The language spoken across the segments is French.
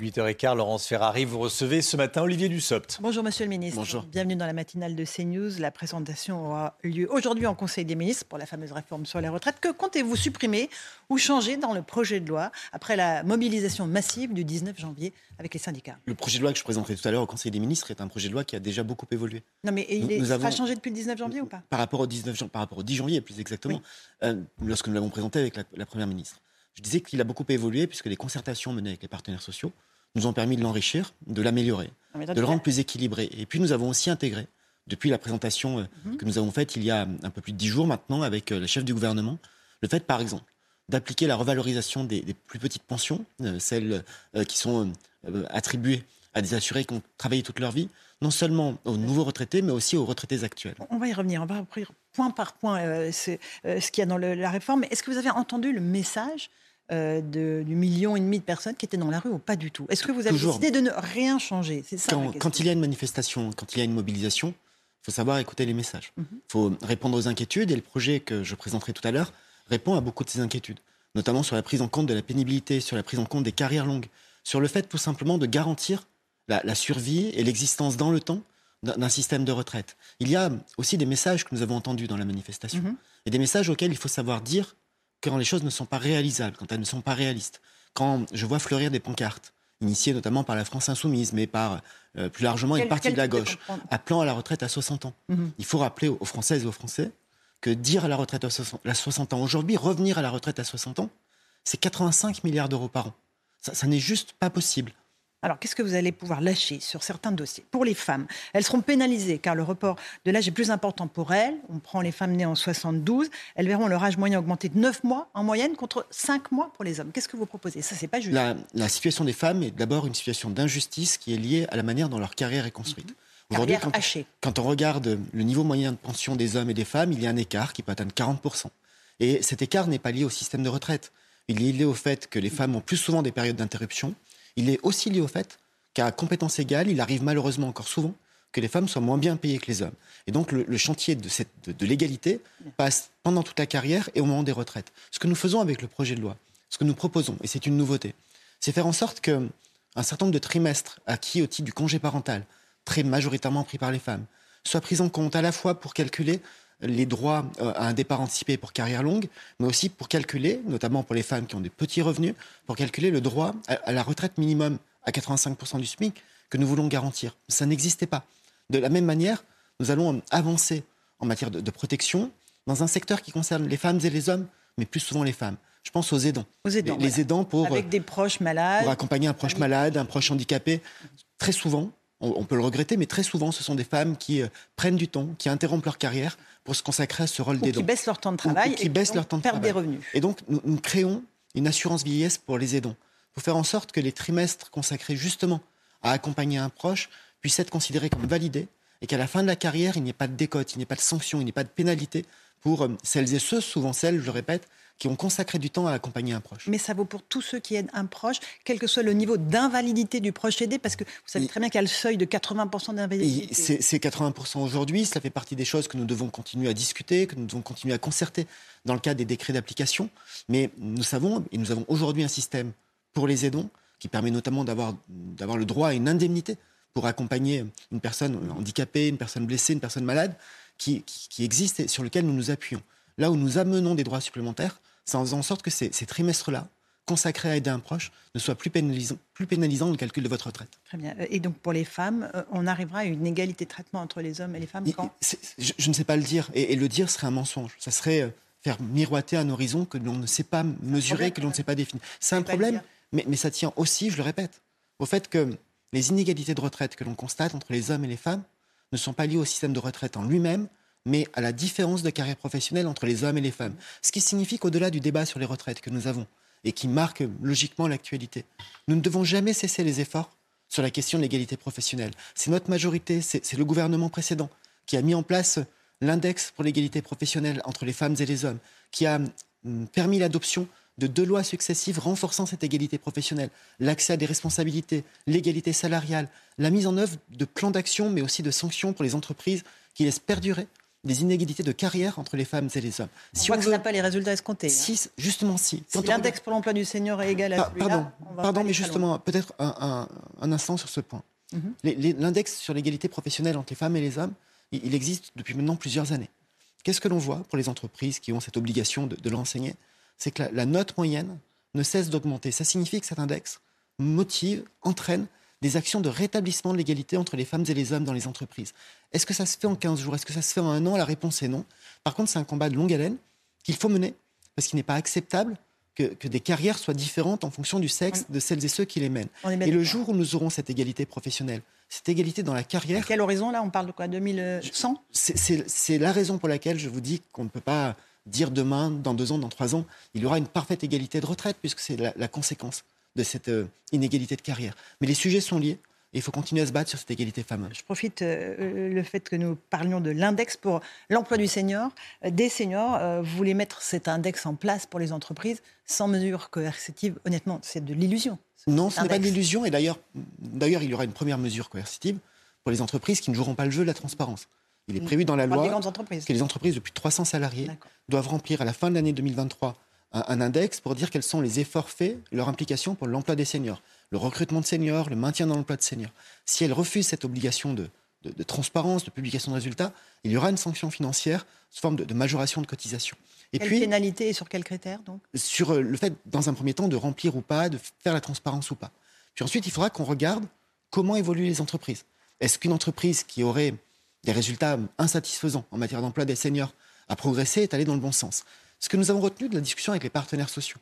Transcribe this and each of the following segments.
8h15, Laurence Ferrari, vous recevez ce matin Olivier Dussopt. Bonjour Monsieur le Ministre. Bonjour. Bienvenue dans la matinale de CNews. La présentation aura lieu aujourd'hui en Conseil des ministres pour la fameuse réforme sur les retraites. Que comptez-vous supprimer ou changer dans le projet de loi après la mobilisation massive du 19 janvier avec les syndicats? Le projet de loi que je présenterai tout à l'heure au Conseil des ministres est un projet de loi qui a déjà beaucoup évolué. Non mais il Nous- est, nous sera avons- changé depuis le 19 janvier ou pas? Par rapport au 19 jan- par rapport au 10 janvier plus exactement, euh, lorsque nous l'avons présenté avec la, la première ministre. Je disais qu'il a beaucoup évolué puisque les concertations menées avec les partenaires sociaux nous ont permis de l'enrichir, de l'améliorer, mais de le rendre plus équilibré. Et puis nous avons aussi intégré, depuis la présentation euh, Mhm. que nous avons faite il y a un peu plus de 10 jours maintenant avec euh, le chef du gouvernement, le fait par exemple d'appliquer la revalorisation des, des plus petites pensions, euh, celles euh, qui sont euh, attribuées à des assurés qui ont travaillé toute leur vie, non seulement aux nouveaux retraités, mais aussi aux retraités actuels. On va y revenir, on va reprendre point par point ce, qu'il y a dans le- la réforme. Est-ce que vous avez entendu le message euh, de- du million et demi de personnes qui étaient dans la rue ou pas du tout Est-ce que vous avez Toujours. décidé de ne rien changer? C'est ça ma quand, il y a une manifestation, quand il y a une mobilisation, il faut savoir écouter les messages. Il Mhm. faut répondre aux inquiétudes et le projet que je présenterai tout à l'heure répond à beaucoup de ces inquiétudes, notamment sur la prise en compte de la pénibilité, sur la prise en compte des carrières longues, sur le fait tout simplement de garantir la, la survie et l'existence dans le temps d'un d'un système de retraite. Il y a aussi des messages que nous avons entendus dans la manifestation Mhm. et des messages auxquels il faut savoir dire quand les choses ne sont pas réalisables, quand elles ne sont pas réalistes. Quand je vois fleurir des pancartes, initiées notamment par la France insoumise, mais par euh, plus largement une Quel- partie quel de la gauche, appelant à la retraite à 60 ans. Mhm. Il faut rappeler aux Françaises et aux Français que dire à la retraite à 60 à 60 ans aujourd'hui, revenir à la retraite à 60 ans, c'est 85 milliards d'euros par an. Ça, ça n'est juste pas possible. Alors, qu'est-ce que vous allez pouvoir lâcher sur certains dossiers? Pour les femmes, elles seront pénalisées car le report de l'âge est plus important pour elles. On prend les femmes nées en 72. Elles verront leur âge moyen augmenter de 9 mois en moyenne contre 5 mois pour les hommes. Qu'est-ce que vous proposez? Ça, c'est pas juste. La, la situation des femmes est d'abord une situation d'injustice qui est liée à la manière dont leur carrière est construite. Aujourd'hui, Carrière quand, hachée. quand on regarde le niveau moyen de pension des hommes et des femmes, il y a un écart qui peut atteindre 40%. Et cet écart n'est pas lié au système de retraite. Il est lié au fait que les femmes ont plus souvent des périodes d'interruption. Il est aussi lié au fait qu'à compétence égale, il arrive malheureusement encore souvent que les femmes soient moins bien payées que les hommes. Et donc le, chantier de- de l'égalité passe pendant toute la carrière et au moment des retraites. Ce que nous faisons avec le projet de loi, ce que nous proposons, et c'est une nouveauté, c'est faire en sorte que un certain nombre de trimestres acquis au titre du congé parental, très majoritairement pris par les femmes, soient pris en compte à la fois pour calculer les droits euh, à un départ anticipé pour carrière longue, mais aussi pour calculer, notamment pour les femmes qui ont des petits revenus, pour calculer le droit à, la retraite minimum à 85% du SMIC que nous voulons garantir. Ça n'existait pas. De la même manière, nous allons avancer en matière de, de protection dans un secteur qui concerne les femmes et les hommes, mais plus souvent les femmes. Je pense aux aidants. Aux aidants, les, aidants pour, Avec des proches malades. pour accompagner un proche malade, un proche handicapé. Très souvent, on, on peut le regretter, mais très souvent, ce sont des femmes qui euh, prennent du temps, qui interrompent leur carrière pour se consacrer à ce rôle ou qui baissent leur temps de Ou- ou travail qui et baissent leur temps de travail. des revenus. Et donc, nous, nous créons une assurance vieillesse pour les aidants, pour faire en sorte que les trimestres consacrés justement à accompagner un proche puissent être considérés comme validés et qu'à la fin de la carrière, il n'y ait pas de décote, il n'y ait pas de sanction, il n'y ait pas de pénalité pour euh, celles et ceux, souvent celles, je le répète, qui ont consacré du temps à accompagner un proche. Mais ça vaut pour tous ceux qui aident un proche, quel que soit le niveau d'invalidité du proche aidé, parce que vous savez très bien qu'il y a le seuil de 80% Et d'invalidité. c'est c'est 80% aujourd'hui, cela fait partie des choses que nous devons continuer à discuter, que nous devons continuer à concerter dans le cadre des décrets d'application. Mais nous savons, et nous avons aujourd'hui un système pour les aidants qui permet notamment d'avoir d'avoir le droit à une indemnité pour accompagner une personne handicapée, une personne blessée, une personne malade, qui, qui, qui existe et sur lequel nous nous appuyons. Là où nous amenons des droits supplémentaires, c'est en faisant en sorte que ces, ces trimestres-là, consacrés à aider un proche, ne soient plus pénalisants, plus pénalisants dans le calcul de votre retraite. Très bien. Et donc pour les femmes, euh, on arrivera à une égalité de traitement entre les hommes et les femmes quand? je, je ne sais pas le dire. Et, et le dire serait un mensonge. Ça serait euh, faire miroiter un horizon que l'on ne sait pas mesurer, que l'on ne sait pas définir. C'est un problème, mais ça tient aussi, je le répète, au fait que les inégalités de retraite que l'on constate entre les hommes et les femmes ne sont pas liées au système de retraite en lui-même, mais à la différence de carrière professionnelle entre les hommes et les femmes. Ce qui signifie qu'au-delà du débat sur les retraites que nous avons, et qui marque logiquement l'actualité. Nous ne devons jamais cesser les efforts sur la question de l'égalité professionnelle. C'est notre majorité, c'est le gouvernement précédent qui a mis en place l'index pour l'égalité professionnelle entre les femmes et les hommes, qui a hum, permis l'adoption de deux lois successives renforçant cette égalité professionnelle, l'accès à des responsabilités, l'égalité salariale, la mise en œuvre de plans d'action, mais aussi de sanctions pour les entreprises qui laissent perdurer des inégalités de carrière entre les femmes et les hommes. On si voit on que ça n'a pas les résultats escomptés. Si, hein. justement, si. si l'index pour l'emploi du senior est égal à Pardon, pardon mais justement, peut-être un, instant sur ce point. Mhm. L'index sur l'égalité professionnelle entre les femmes et les hommes, il, existe depuis maintenant plusieurs années. Qu'est-ce que l'on voit pour les entreprises qui ont cette obligation de, l'enseigner? C'est que la note moyenne ne cesse d'augmenter. Ça signifie que cet index motive, entraîne des actions de rétablissement de l'égalité entre les femmes et les hommes dans les entreprises. Est-ce que ça se fait en 15 jours? Est-ce que ça se fait en un an? La réponse est non. Par contre, c'est un combat de longue haleine qu'il faut mener, parce qu'il n'est pas acceptable que, des carrières soient différentes en fonction du sexe de celles et ceux qui les mènent. Et le jour où nous aurons cette égalité professionnelle, cette égalité dans la carrière... À quel horizon, là? On parle de quoi? 2100 C'est la raison pour laquelle je vous dis qu'on ne peut pas dire demain, dans deux ans, dans trois ans, il y aura une parfaite égalité de retraite, puisque c'est la conséquence de cette euh, inégalité de carrière. Mais les sujets sont liés. Et il faut continuer à se battre sur cette égalité femmes. Je profite euh, le fait que nous parlions de l'index pour l'emploi du senior, euh, des seniors. vous voulez mettre cet index en place pour les entreprises sans mesure coercitive. Honnêtement, c'est de l'illusion. Non, ce n'est pas de l'illusion. Et d'ailleurs, il y aura une première mesure coercitive pour les entreprises qui ne joueront pas le jeu de la transparence. Il est mm. prévu dans la loi que les entreprises de plus de 300 salariés doivent remplir à la fin de l'année 2023 un, index pour dire quels sont les efforts faits, leur implication pour l'emploi des seniors, le recrutement de seniors, le maintien dans l'emploi de seniors. Si elles refusent cette obligation de, transparence, de publication de résultats, il y aura une sanction financière sous forme de, majoration de cotisation. Et quelle pénalité et sur quels critères donc? Sur euh, le fait, dans un premier temps, de remplir ou pas, de faire la transparence ou pas. Puis ensuite, il faudra qu'on regarde comment évoluent les entreprises. Est-ce qu'une entreprise qui aurait des résultats insatisfaisants en matière d'emploi des seniors a progressé est allée dans le bon sens? Ce que nous avons retenu de la discussion avec les partenaires sociaux,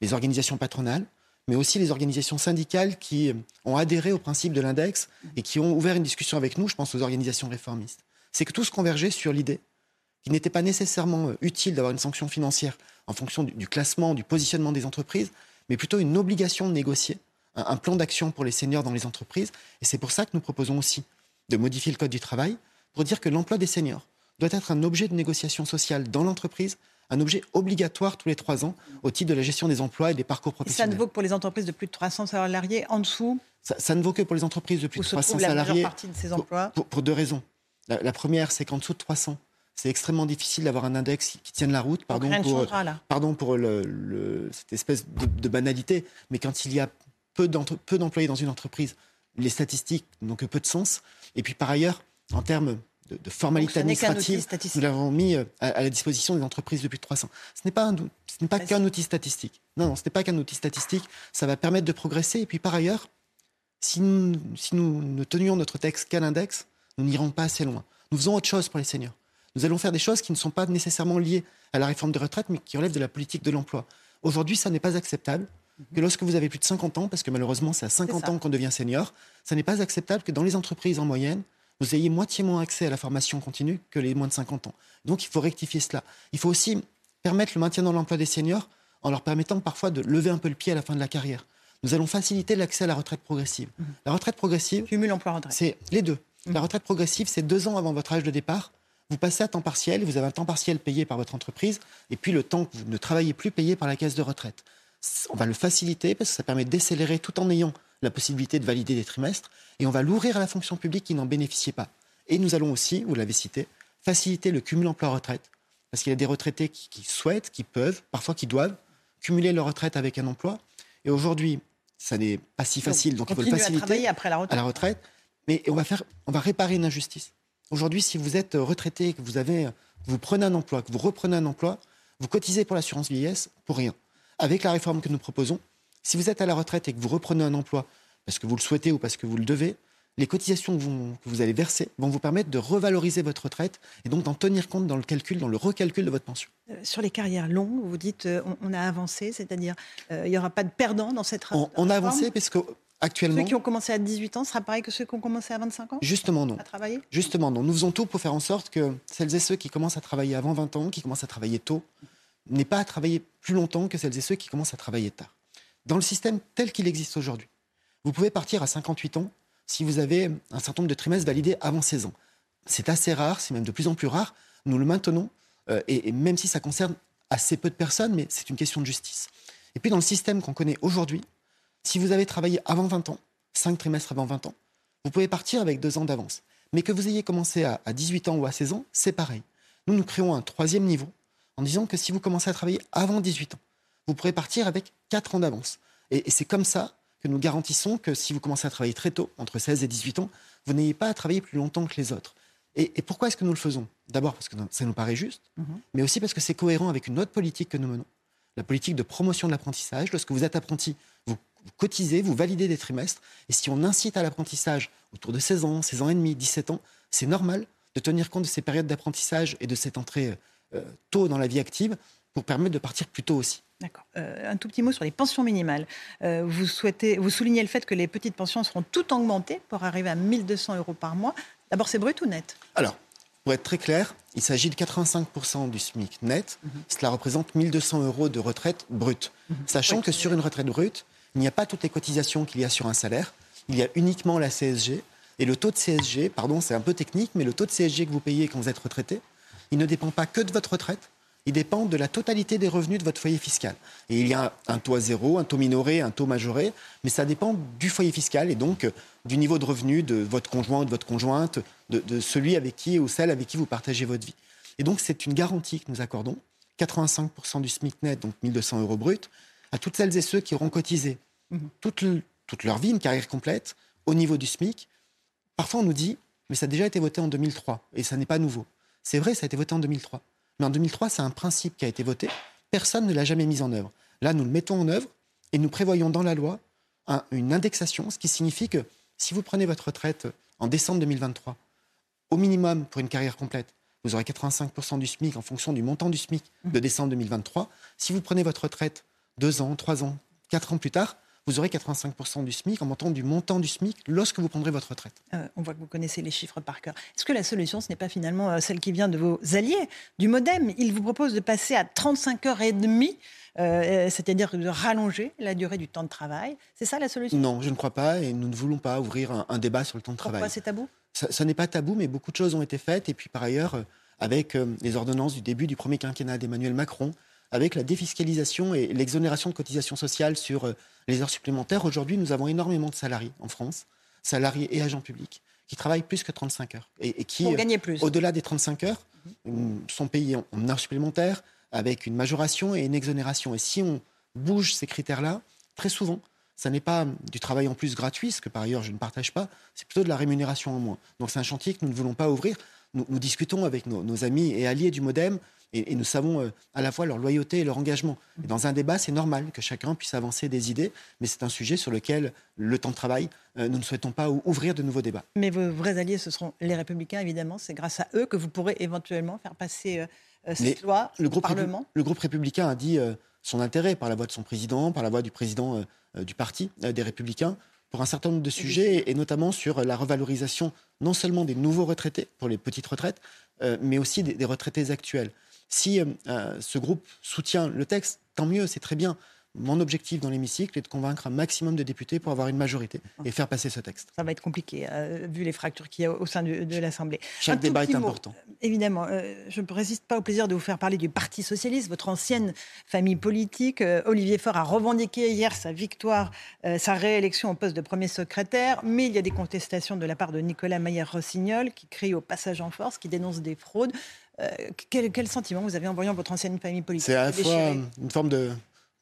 les organisations patronales, mais aussi les organisations syndicales qui ont adhéré au principe de l'index et qui ont ouvert une discussion avec nous, je pense aux organisations réformistes, c'est que tous convergeait sur l'idée qu'il n'était pas nécessairement euh, utile d'avoir une sanction financière en fonction du, classement, du positionnement des entreprises, mais plutôt une obligation de négocier un plan d'action pour les seniors dans les entreprises. Et c'est pour ça que nous proposons aussi de modifier le Code du travail pour dire que l'emploi des seniors doit être un objet de négociation sociale dans l'entreprise un objet obligatoire tous les trois ans au titre de la gestion des emplois et des parcours professionnels. ça ne vaut que pour les entreprises de plus de 300 salariés en dessous ça, ne vaut que pour les entreprises de plus de 300 salariés. partie de ces emplois pour, deux raisons. La, première, c'est qu'en dessous de 300, c'est extrêmement difficile d'avoir un index qui, tienne la route. Pardon pour, pardon pour le, cette espèce de, banalité, mais quand il y a peu d'employés dans une entreprise, les statistiques n'ont que peu de sens. Et puis par ailleurs, en termes de, formalités administratives, nous l'avons mis euh, à, la disposition des entreprises depuis 300. Ce n'est pas, ce n'est pas qu'un outil statistique. Non, non, ce n'est pas qu'un outil statistique. Ça va permettre de progresser. Et puis par ailleurs, si nous, si nous ne tenions notre texte qu'à l'index, nous n'irons pas assez loin. Nous faisons autre chose pour les seniors. Nous allons faire des choses qui ne sont pas nécessairement liées à la réforme de retraite, mais qui relèvent de la politique de l'emploi. Aujourd'hui, ça n'est pas acceptable que lorsque vous avez plus de 50 ans, parce que malheureusement c'est à 50 ans qu'on devient senior, ça n'est pas acceptable que dans les entreprises en moyenne, vous ayez moitié moins accès à la formation continue que les moins de 50 ans. Donc il faut rectifier cela. Il faut aussi permettre le maintien dans l'emploi des seniors en leur permettant parfois de lever un peu le pied à la fin de la carrière. Nous allons faciliter l'accès à la retraite progressive. Mhm. La retraite progressive, cumul emploi-retraite. C'est les deux. Mhm. La retraite progressive, c'est deux ans avant votre âge de départ. Vous passez à temps partiel, vous avez un temps partiel payé par votre entreprise, et puis le temps que vous ne travaillez plus payé par la caisse de retraite. On va le faciliter parce que ça permet d'accélérer tout en ayant la possibilité de valider des trimestres, et on va l'ouvrir à la fonction publique qui n'en bénéficiait pas. Et nous allons aussi, vous l'avez cité, faciliter le cumul emploi-retraite, parce qu'il y a des retraités qui, souhaitent, qui peuvent, parfois qui doivent, cumuler leur retraite avec un emploi. Et aujourd'hui, ça n'est pas si facile, donc, il faut le faciliter à après la retraite. à la retraite. Mais on va, faire, on va réparer une injustice. Aujourd'hui, si vous êtes retraité, que vous, avez, vous prenez un emploi, que vous reprenez un emploi, vous cotisez pour l'assurance vieillesse pour rien. Avec la réforme que nous proposons, si vous êtes à la retraite et que vous reprenez un emploi parce que vous le souhaitez ou parce que vous le devez, les cotisations que vous, allez verser vont vous permettre de revaloriser votre retraite et donc d'en tenir compte dans le calcul, dans le recalcul de votre pension. Euh, sur les carrières longues, vous dites euh, on, a avancé, c'est-à-dire euh, il n'y aura pas de perdants dans cette on, on a avancé parce que actuellement. Ceux qui ont commencé à 18 ans, sera pareil que ceux qui ont commencé à 25 ans Justement non. À travailler? Justement non. Nous faisons tout pour faire en sorte que celles et ceux qui commencent à travailler avant 20 ans, qui commencent à travailler tôt, n'est pas à travailler plus longtemps que celles et ceux qui commencent à travailler tard. Dans le système tel qu'il existe aujourd'hui, vous pouvez partir à 58 ans si vous avez un certain nombre de trimestres validés avant 16 ans. C'est assez rare, c'est même de plus en plus rare. Nous le maintenons, euh, et, même si ça concerne assez peu de personnes, mais c'est une question de justice. Et puis dans le système qu'on connaît aujourd'hui, si vous avez travaillé avant 20 ans, 5 trimestres avant 20 ans, vous pouvez partir avec deux ans d'avance. Mais que vous ayez commencé à, 18 ans ou à 16 ans, c'est pareil. Nous, nous créons un troisième niveau en disant que si vous commencez à travailler avant 18 ans, vous pourrez partir avec 4 ans d'avance. Et, c'est comme ça que nous garantissons que si vous commencez à travailler très tôt, entre 16 et 18 ans, vous n'ayez pas à travailler plus longtemps que les autres. Et, pourquoi est-ce que nous le faisons? D'abord parce que ça nous paraît juste, mhm. mais aussi parce que c'est cohérent avec une autre politique que nous menons, la politique de promotion de l'apprentissage. Lorsque vous êtes apprenti, vous vous cotisez, vous validez des trimestres. Et si on incite à l'apprentissage autour de 16 ans, 16 ans et demi, 17 ans, c'est normal de tenir compte de ces périodes d'apprentissage et de cette entrée euh, tôt dans la vie active pour permettre de partir plus tôt aussi. D'accord. Euh, un tout petit mot sur les pensions minimales. Euh, vous, souhaitez, vous soulignez le fait que les petites pensions seront toutes augmentées pour arriver à 1200 euros par mois. D'abord, c'est brut ou net? Alors, pour être très clair, il s'agit de 85% du SMIC net. Mhm. Cela représente 1200 euros de retraite brute. Mhm. Sachant que sur une retraite brute, il n'y a pas toutes les cotisations qu'il y a sur un salaire. Il y a uniquement la CSG. Et le taux de CSG, pardon, c'est un peu technique, mais le taux de CSG que vous payez quand vous êtes retraité, il ne dépend pas que de votre retraite, il dépend de la totalité des revenus de votre foyer fiscal. Et il y a un taux à zéro, un taux minoré, un taux majoré, mais ça dépend du foyer fiscal et donc euh, du niveau de revenu de votre conjoint ou de votre conjointe, de, de celui avec qui ou celle avec qui vous partagez votre vie. Et donc c'est une garantie que nous accordons, 85% du SMIC net, donc 1200 euros brut, à toutes celles et ceux qui auront cotisé mhm. toute, toute, leur vie, une carrière complète, au niveau du SMIC. Parfois, on nous dit, mais ça a déjà été voté en 2003, et ça n'est pas nouveau. C'est vrai, ça a été voté en 2003. Mais en 2003, c'est un principe qui a été voté. Personne ne l'a jamais mis en œuvre. Là, nous le mettons en œuvre, et nous prévoyons dans la loi une indexation, ce qui signifie que si vous prenez votre retraite en décembre 2023, au minimum pour une carrière complète, vous aurez 85% du SMIC en fonction du montant du SMIC de mhm. décembre 2023. Si vous prenez votre retraite deux ans, trois ans, quatre ans plus tard, vous aurez 85% du SMIC en montant du montant du SMIC lorsque vous prendrez votre retraite. Euh, on voit que vous connaissez les chiffres par cœur. Est-ce que la solution, ce n'est pas finalement euh, celle qui vient de vos alliés du Modem? Ils vous proposent de passer à 35 heures et demie, euh, c'est-à-dire de rallonger la durée du temps de travail. C'est ça la solution? Non, je ne crois pas et nous ne voulons pas ouvrir un, débat sur le temps de travail. Pourquoi c'est tabou? Ça, n'est pas tabou, mais beaucoup de choses ont été faites. Et puis par ailleurs, avec les ordonnances du début du premier quinquennat d'Emmanuel Macron, avec la défiscalisation et l'exonération de cotisations sociales sur euh, les heures supplémentaires. Aujourd'hui, nous avons énormément de salariés en France, salariés et agents publics, qui travaillent plus que 35 heures. Et, qui, euh, au-delà des 35 heures, mhm. sont payés en heures supplémentaires, avec une majoration et une exonération. Et si on bouge ces critères-là, très souvent, ça n'est pas du travail en plus gratuit, ce que par ailleurs je ne partage pas, c'est plutôt de la rémunération en moins. Donc c'est un chantier que nous ne voulons pas ouvrir. Nous, discutons avec nos, amis et alliés du Modem et, nous savons euh, à la fois leur loyauté et leur engagement. Et dans un débat, c'est normal que chacun puisse avancer des idées, mais c'est un sujet sur lequel le temps de travail, euh, nous ne souhaitons pas ouvrir de nouveaux débats. Mais vos vrais alliés, ce seront les Républicains, évidemment. C'est grâce à eux que vous pourrez éventuellement faire passer euh, cette loi le groupe au Parlement. Le groupe républicain a dit son intérêt par la voix de son président, par la voix du président du parti des Républicains pour un certain nombre de sujets, et notamment sur la revalorisation non seulement des nouveaux retraités pour les petites retraites, mais aussi des retraités actuels. Si euh, euh, ce groupe soutient le texte, tant mieux, c'est très bien. Mon objectif dans l'hémicycle est de convaincre un maximum de députés pour avoir une majorité et faire passer ce texte. Ça va être compliqué, euh, vu les fractures qu'il y a au sein de, l'Assemblée. Chaque débat est important. évidemment, je ne résiste pas au plaisir de vous faire parler du Parti socialiste, votre ancienne famille politique. Olivier Faure a revendiqué hier sa victoire, sa réélection au poste de premier secrétaire, mais il y a des contestations de la part de Nicolas Maillère-Rossignol qui crie au passage en force, qui dénonce des fraudes. Euh, quel, sentiment vous avez en voyant votre ancienne famille politique C'est à la fois une forme de,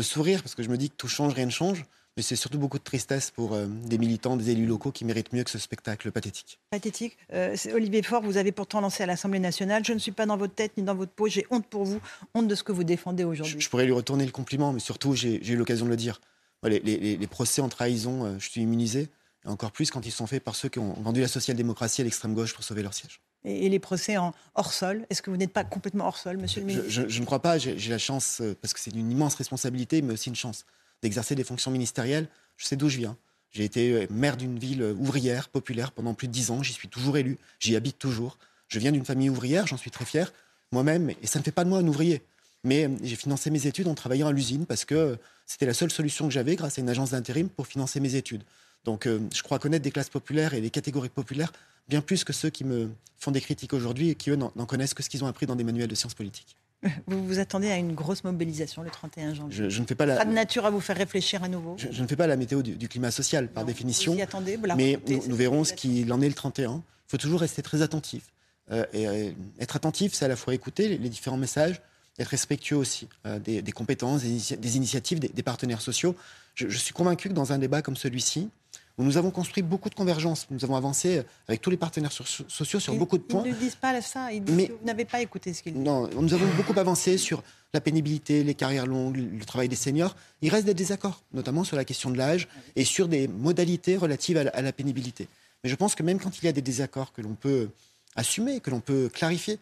sourire, parce que je me dis que tout change, rien ne change. Mais c'est surtout beaucoup de tristesse pour euh, des militants, des élus locaux qui méritent mieux que ce spectacle pathétique. Pathétique. Euh, Olivier Faure, vous avez pourtant lancé à l'Assemblée nationale. Je ne suis pas dans votre tête ni dans votre peau. J'ai honte pour vous, honte de ce que vous défendez aujourd'hui. Je, pourrais lui retourner le compliment, mais surtout, j'ai eu l'occasion de le dire. Les, les, procès en trahison, je suis immunisé. Et encore plus quand ils sont faits par ceux qui ont vendu la social-démocratie à l'extrême gauche pour sauver leur siège et, les procès en hors sol. Est-ce que vous n'êtes pas complètement hors sol, monsieur le ministre? je, ne crois pas. J'ai la chance, euh, parce que c'est une immense responsabilité, mais aussi une chance d'exercer des fonctions ministérielles. Je sais d'où je viens. J'ai été euh, maire d'une ville euh, ouvrière, populaire, pendant plus de dix ans. J'y suis toujours élu. J'y habite toujours. Je viens d'une famille ouvrière, j'en suis très fier. Moi-même, et ça ne fait pas de moi un ouvrier. Mais j'ai financé mes études en travaillant à l'usine parce que c'était la seule solution que j'avais grâce à une agence d'intérim pour financer mes études. Donc je crois connaître des classes populaires et des catégories populaires bien plus que ceux qui me font des critiques aujourd'hui et qui, eux, n'en connaissent que ce qu'ils ont appris dans des manuels de sciences politiques. Vous vous attendez à une grosse mobilisation le 31 janvier. Je, ne fais pas la. Pas de nature à vous faire réfléchir à nouveau. Je, ne fais pas la météo du, climat social par définition. Vous y attendez, vous la mais nous, verrons ce qu'il en est le 31. Il faut toujours rester très attentif. Euh, et euh, être attentif, c'est à la fois écouter les, différents messages, être respectueux aussi euh, des, compétences, des, initiatives des, partenaires sociaux. Je, suis convaincu que dans un débat comme celui-ci, où nous avons construit beaucoup de convergences. Nous avons avancé avec tous les partenaires sociaux sur beaucoup de points. Ils ne disent pas ça, ils disent Mais, que vous n'avez pas écouté ce qu'ils disent. Non, nous avons beaucoup avancé sur la pénibilité, les carrières longues, le travail des seniors. Il reste des désaccords, notamment sur la question de l'âge et sur des modalités relatives à la, pénibilité. Mais je pense que même quand il y a des désaccords que l'on peut assumer, que l'on peut clarifier,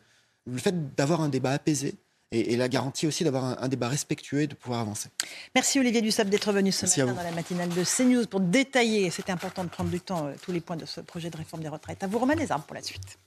le fait d'avoir un débat apaisé, et, la garantie aussi d'avoir un, débat respectueux et de pouvoir avancer. Merci Olivier Dussopt d'être venu ce matin dans la matinale de CNews pour détailler, c'était important de prendre du temps, euh, tous les points de ce projet de réforme des retraites. À vous Romain Armes pour la suite.